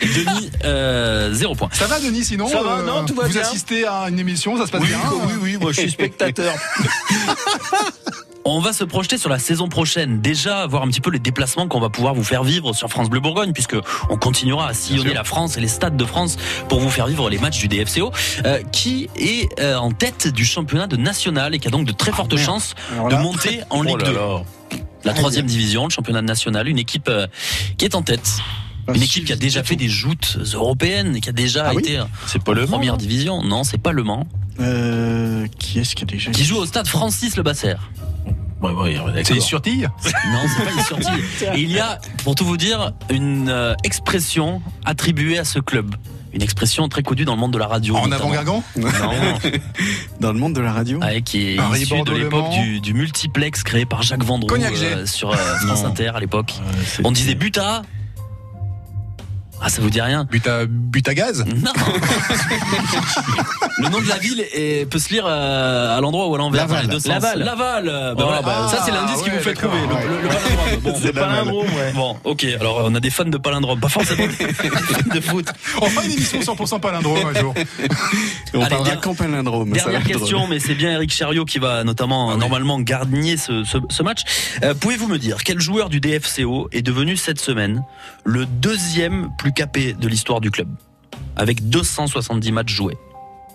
Denis, euh, zéro point. Ça va Denis sinon Ça va, non, tout va Vous bien. assistez à une émission, ça se passe Oui, bien oui, oui, moi je suis spectateur. On va se projeter sur la saison prochaine. Déjà, voir un petit peu les déplacements qu'on va pouvoir vous faire vivre sur France Bleu Bourgogne, puisque on continuera à sillonner la France et les stades de France pour vous faire vivre les matchs du DFCO, euh, qui est euh, en tête du championnat de national et qui a donc de très fortes merde. chances de monter en Oh Ligue là 2. là. La troisième division, le championnat national, une équipe euh, qui est en tête. Une équipe qui a déjà fait des joutes européennes, qui a déjà Ah oui été C'est pas le en première Mans, division. Non, c'est pas Le Mans. Euh, qui est-ce qui a déjà Qui joue au stade Francis Le Basser. Ouais, ouais, d'accord. C'est sur Tille Non, c'est pas une sortie. Et il y a, pour tout vous dire, une euh, expression attribuée à ce club. Une expression très connue dans le monde de la radio. En notamment. avant-gargant Non, Dans le monde de la radio. ouais, qui est Paris, issu de l'époque du, du multiplex créé par Jacques Vendroux euh, sur euh, France. Inter à l'époque. On disait buta. Ah, ça vous dit rien But à, but à gaz Non Le nom de la ville est- peut se lire euh, à l'endroit ou à l'envers dans Laval. les deux sens. Laval. Laval. euh, bah Oh, voilà. bah, ça c'est l'indice qui vous fait trouver. le- ouais. Le, le palindrome. Bon, C'est palindrome, ouais. Bon, ok. Alors on a des fans de palindrome, pas forcément des fans de foot. On fera une émission 100% palindrome un jour. On Allez, parlera qu'en palindrome. Dernière question, mais c'est bien Eric Chariot qui va notamment euh, normalement ce, ce, ce match. Euh, Pouvez-vous me dire quel joueur du DFCO est devenu cette semaine le deuxième plus capé de l'histoire du club avec 270 matchs joués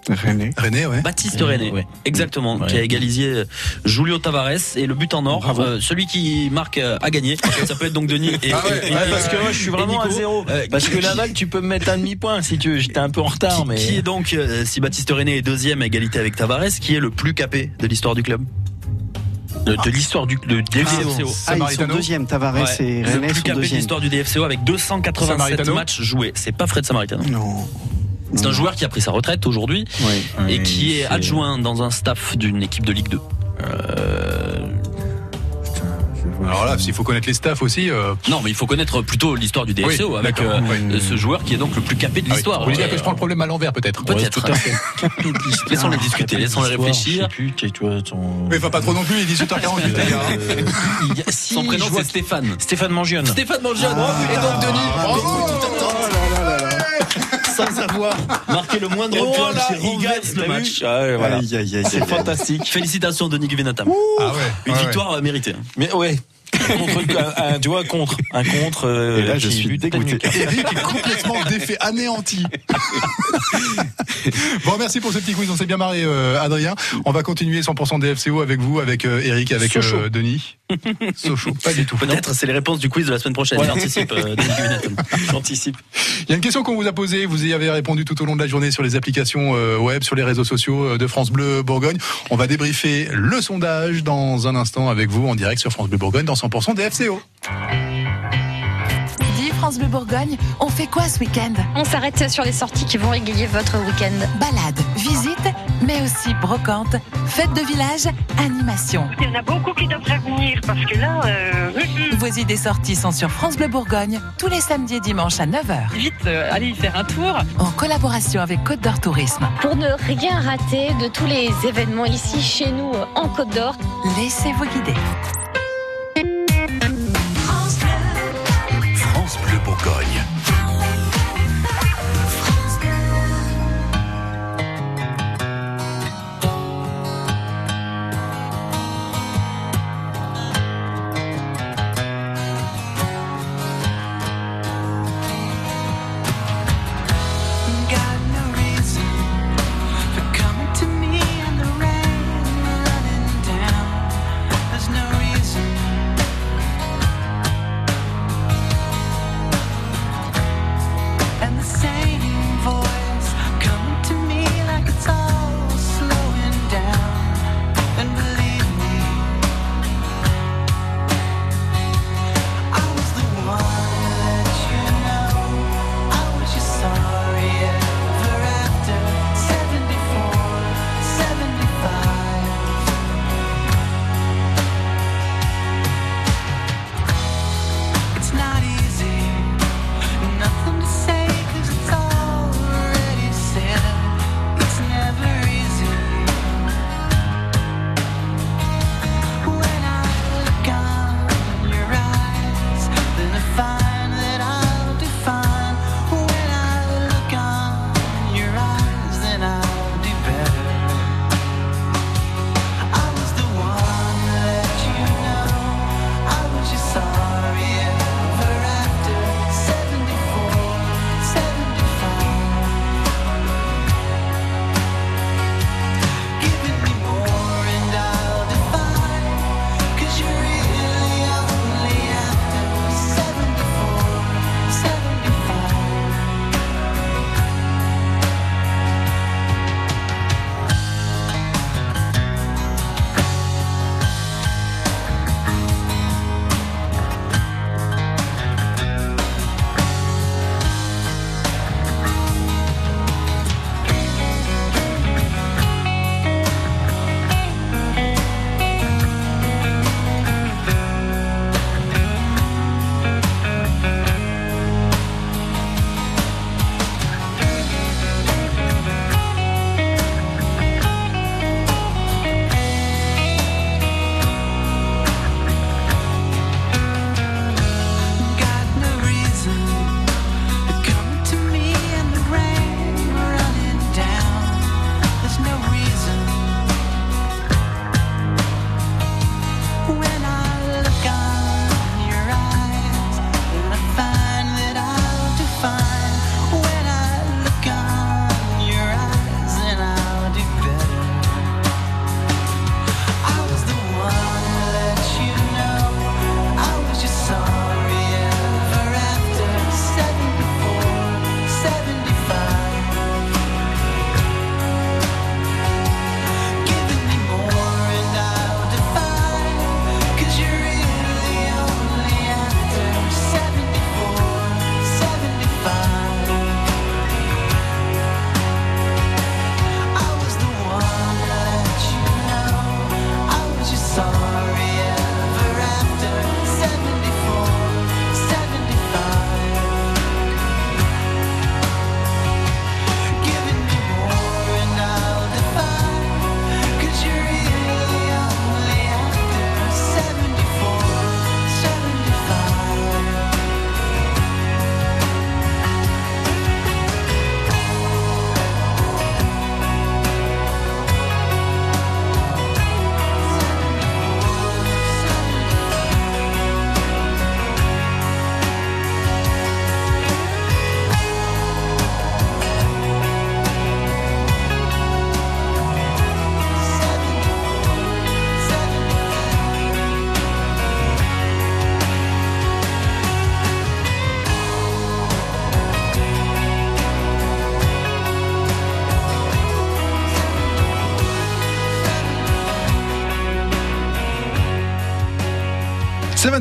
René. René, ouais. Baptiste Oui, René, ouais. exactement, Ouais. qui a égalisé euh, Julio Tavares et le but en or. Euh, celui qui marque euh, a gagné. Ça peut être donc Denis et, Ah ouais, et- et- Ouais, parce que moi je suis vraiment à zéro. euh, Parce qui- que Laval, tu peux me mettre un demi-point si tu veux. J'étais un peu en retard, qui, mais. qui est donc, euh, si Baptiste René est deuxième à égalité avec Tavares, qui est le plus capé de l'histoire du club? De, de l'histoire du de DFCO. Ah, ils sont deuxième. Tavares Ouais, et le René plus sont capé de l'histoire du DFCO avec 287 Samaritano. matchs joués. C'est pas Fred Samaritano. Non. C'est un joueur qui a pris sa retraite aujourd'hui Oui. et qui est c'est- adjoint dans un staff d'une équipe de Ligue 2. Alors là, s'il faut connaître les staffs aussi. euh, Non, mais il faut connaître plutôt l'histoire du Oui, avec euh, oui. ce joueur qui est donc le plus capé de ah oui, l'histoire. Vous voulez dire que je prends le problème à l'envers peut-être Peut-être. tout à fait. Laissons-les discuter, laissons-les réfléchir. Plus, ton. Mais enfin pas trop non plus, il est 18h48 les gars. Euh, il y a- si, Son prénom c'est Stéphane. Stéphane Mangione. Stéphane Mangione. et donc Denis, Bravo. Sans avoir marqué le moindre Oh point, là, il renverse le match. Ah ouais, voilà. C'est fantastique. Félicitations Denis Guvenatam. Ah ouais. Une victoire méritée. Mais ouais. Contre, un, un- tu vois, contre. Un contre. euh, Et là, je suis dégoûté. Eric est complètement défait, anéanti. bon, merci pour ce petit quiz, on s'est bien marré, euh, Adrien. On va continuer 100% DFCO avec vous, avec euh, Eric avec euh, Denis. Sochaux, pas du tout. Peut-être c'est les réponses du quiz de la semaine prochaine. Voilà. J'anticipe euh. Il y a une question qu'on vous a posée, vous y avez répondu tout au long de la journée sur les applications euh, web, sur les réseaux sociaux euh, de France Bleu Bourgogne. On va débriefer le sondage dans un instant avec vous en direct sur France Bleu Bourgogne dans 100% DFCO. Midi, France Bleu Bourgogne, on fait quoi ce week-end On s'arrête sur les sorties qui vont égayer votre week-end. Balade, visite, mais aussi brocante, fête de village, animation. Il y en a beaucoup qui devraient venir parce que là. Euh... Vos idées sorties sont sur France Bleu Bourgogne tous les samedis et dimanches à 9h. Vite, euh, allez y faire un tour. En collaboration avec Côte d'Or Tourisme. Pour ne rien rater de tous les événements ici chez nous en Côte d'Or, laissez-vous guider. Bourgogne.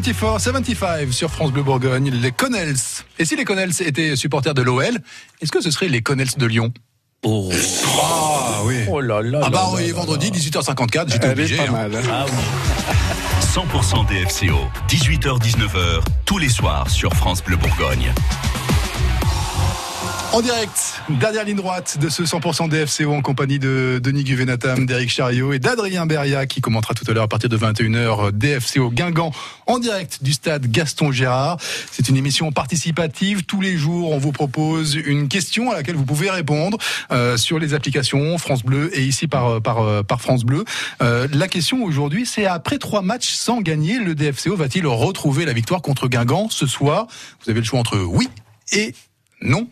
74, 75 sur France Bleu Bourgogne, les Connells. Et si les Connells étaient supporters de l'OL, est-ce que ce serait les Connells de Lyon? Oh. Ah oui. Oh là là. Ah bah là oui, là vendredi 18h54, j'étais obligé. pas hein. mal. hein. Ah oui. 100% DFCO, 18h-19h, tous les soirs sur France Bleu Bourgogne. En direct, dernière ligne droite de ce 100% DFCO en compagnie de Denis Guvenatam, d'Éric Chariot et d'Adrien Beria qui commentera tout à l'heure à partir de 21h DFCO Guingamp en direct du stade Gaston Gérard. C'est une émission participative. Tous les jours, on vous propose une question à laquelle vous pouvez répondre euh, sur les applications France Bleu et ici par, par, euh, par France Bleu. Euh, la question aujourd'hui, c'est après trois matchs sans gagner, le DFCO va-t-il retrouver la victoire contre Guingamp ce soir? Vous avez le choix entre oui et non.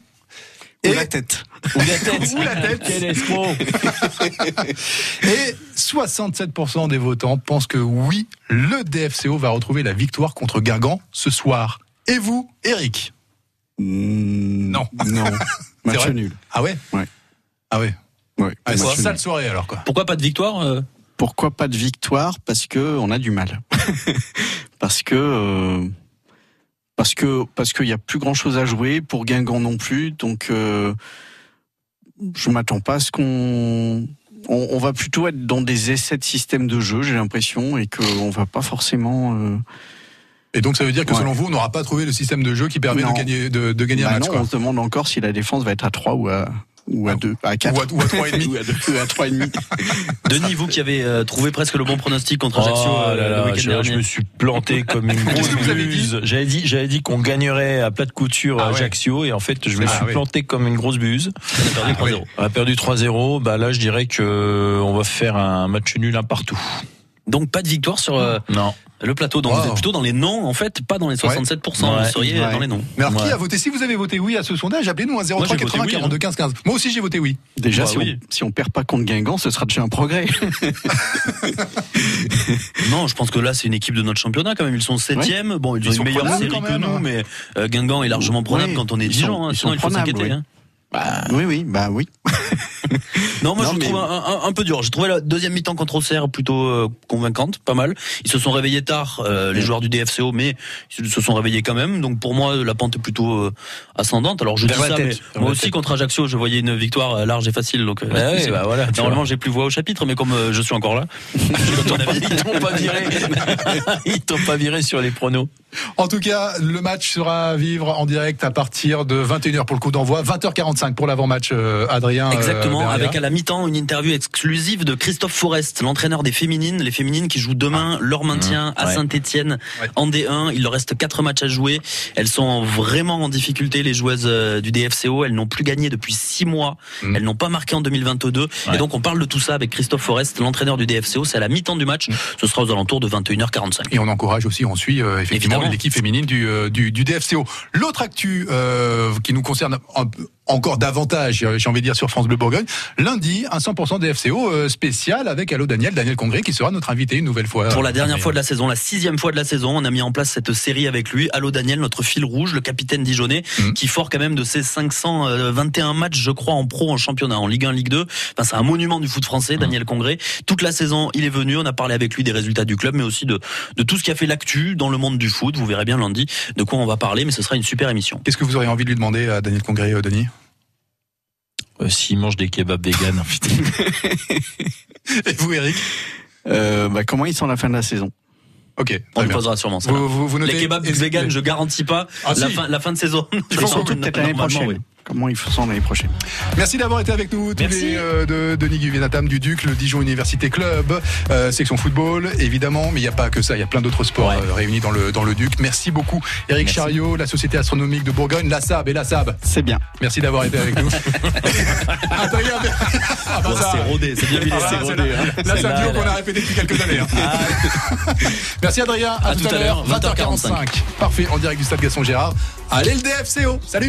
Ou Et- la tête. Ou la tête. Ou la tête. Quel escroc. Et 67% des votants pensent que oui, le DFCO va retrouver la victoire contre Guingamp ce soir. Et vous, Eric Non. Non. C'est Match nul. Ah ouais Ouais. Ah ouais. Ouais. Ah, c'est une sale soirée alors quoi. Pourquoi pas de victoire euh? Pourquoi pas de victoire? Parce que on a du mal. parce que euh, parce que parce qu'il y a plus grand chose à jouer pour Guingamp non plus. Donc euh, je m'attends pas à ce qu'on on, on va plutôt être dans des essais de système de jeu, j'ai l'impression, et qu'on va pas forcément. euh, Et donc ça veut dire que Ouais. selon vous, on n'aura pas trouvé le système de jeu qui permet Non. de gagner, de, de gagner bah un match. non, quoi. on se demande encore si la défense va être à 3 ou à ou à 2, à 4 Ou à- ou à trois et demi. ou à 2, ou à 3 et demi. Denis, vous qui avez euh, trouvé presque le bon pronostic contre Ajaccio Oh euh, là là, le week-end je, dernier. je me suis planté comme une grosse buse. J'avais dit, j'avais dit qu'on gagnerait à plat de couture Ah à ouais. Ajaccio et en fait, je me Ah suis ouais. planté comme une grosse buse. On a perdu 3-0. On a perdu 3-0. Bah là, je dirais que euh, on va faire un match nul un partout. Donc pas de victoire sur euh, Non. Le plateau. Donc Wow. vous êtes plutôt dans les non, en fait, pas dans les 67%. Ouais. Vous seriez Ouais. dans les non. Mais alors qui Ouais. a voté Si vous avez voté oui à ce sondage, appelez-nous à j'ai 03 voté 80 oui, hein. 42 15 15. Moi aussi j'ai voté oui. Déjà, Bah si, oui. on, si on perd pas contre Guingamp, ce sera déjà un progrès. Non, je pense que là c'est une équipe de notre championnat quand même. Ils sont septième. Bon, ils ont Ils sont une meilleure série que nous, mais euh, Guingamp est largement prenable quand on est Dijon. hein, ils sinon sont il faut s'inquiéter. oui. hein. oui, oui, bah oui. Non, moi Non, je mais- trouve un, un- un peu dur. J'ai trouvé la deuxième mi-temps contre Auxerre plutôt euh, convaincante, pas mal. Ils se sont réveillés tard, euh, les joueurs du DFCO, mais ils se sont réveillés quand même. Donc pour moi, la pente est plutôt euh, ascendante. Alors je Vers dis ça, tête, mais moi aussi tête. contre Ajaccio, je voyais une victoire large et facile. Donc Ouais, bah voilà, tu normalement j'ai plus voix au chapitre, mais comme euh, je suis encore là. Ils t'ont pas viré. Ils t'ont pas viré sur les pronos. En tout cas, le match sera à vivre en direct à partir de 21h pour le coup d'envoi, 20h45 pour l'avant-match euh, Adrien. euh, Exactement, Avec à la mi-temps une interview exclusive de Christophe Forest, l'entraîneur des féminines, les féminines qui jouent demain leur maintien à Ouais. Saint-Etienne en D1. Il leur reste quatre matchs à jouer. Elles sont vraiment en difficulté, les joueuses euh, du DFCO. Elles n'ont plus gagné depuis six mois. Mm. Elles n'ont pas marqué en 2022. Ouais. Et donc on parle de tout ça avec Christophe Forest, l'entraîneur du DFCO. C'est à la mi-temps du match. Ce sera aux alentours de 21h45. Et on encourage aussi, on suit euh, effectivement l'équipe féminine du, euh, du, du DFCO. L'autre actu euh, qui nous concerne un peu- encore davantage, euh, j'ai envie de dire, sur France Bleu Bourgogne, lundi, un 100% DFCO euh, spécial avec Allo Daniel, Daniel Congré, qui sera notre invité une nouvelle fois. Pour la dernière Ah, fois de la saison, la sixième fois de la saison, on a mis en place cette série avec lui. Allô Daniel, notre fil rouge, le capitaine Dijonais, Mhm. qui fort quand même de ses 521 matchs, je crois, en pro, en championnat, en Ligue 1, Ligue 2. Enfin, c'est un monument du foot français, Daniel Congré. Toute la saison, il est venu, on a parlé avec lui des résultats du club, mais aussi de, de tout ce qui a fait l'actu dans le monde du foot. Vous verrez bien lundi de quoi on va parler, mais ce sera une super émission. Qu'est-ce que vous auriez envie de lui demander à Daniel Congré, euh, Denis? Euh, S'ils mangent des kebabs vegan, putain. Et vous, Eric Euh, bah, comment ils sont à la fin de la saison? Ok, On bien. posera sûrement ça. Vous, vous, vous notez Les kebabs vegan, je garantis pas Ah, la, si. fin, la fin de saison. faut Surtout Non, peut-être l'année prochaine. oui. Comment ils sont l'année prochaine Merci d'avoir été avec nous tous Merci. les euh, de Denis Guvenatam du Duc, le Dijon Université Club, euh, section football évidemment, mais il n'y a pas que ça, il y a plein d'autres sports Ouais. euh, réunis dans le dans le Duc. Merci beaucoup Eric Merci. Chariot, la Société astronomique de Bourgogne, la SAB et la SAB. C'est bien. Merci d'avoir été avec nous. Adrien Ber- Ah ça. c'est rodé, c'est bien Ah, c'est rodé. la- hein. Là, C'est c'est un là, duo là. qu'on a répété depuis quelques années. hein. Merci Adrien, à, À tout à l'heure, 20h45. 20h45. Parfait, en direct du stade Gaston Gérard. Allez le DFCO, salut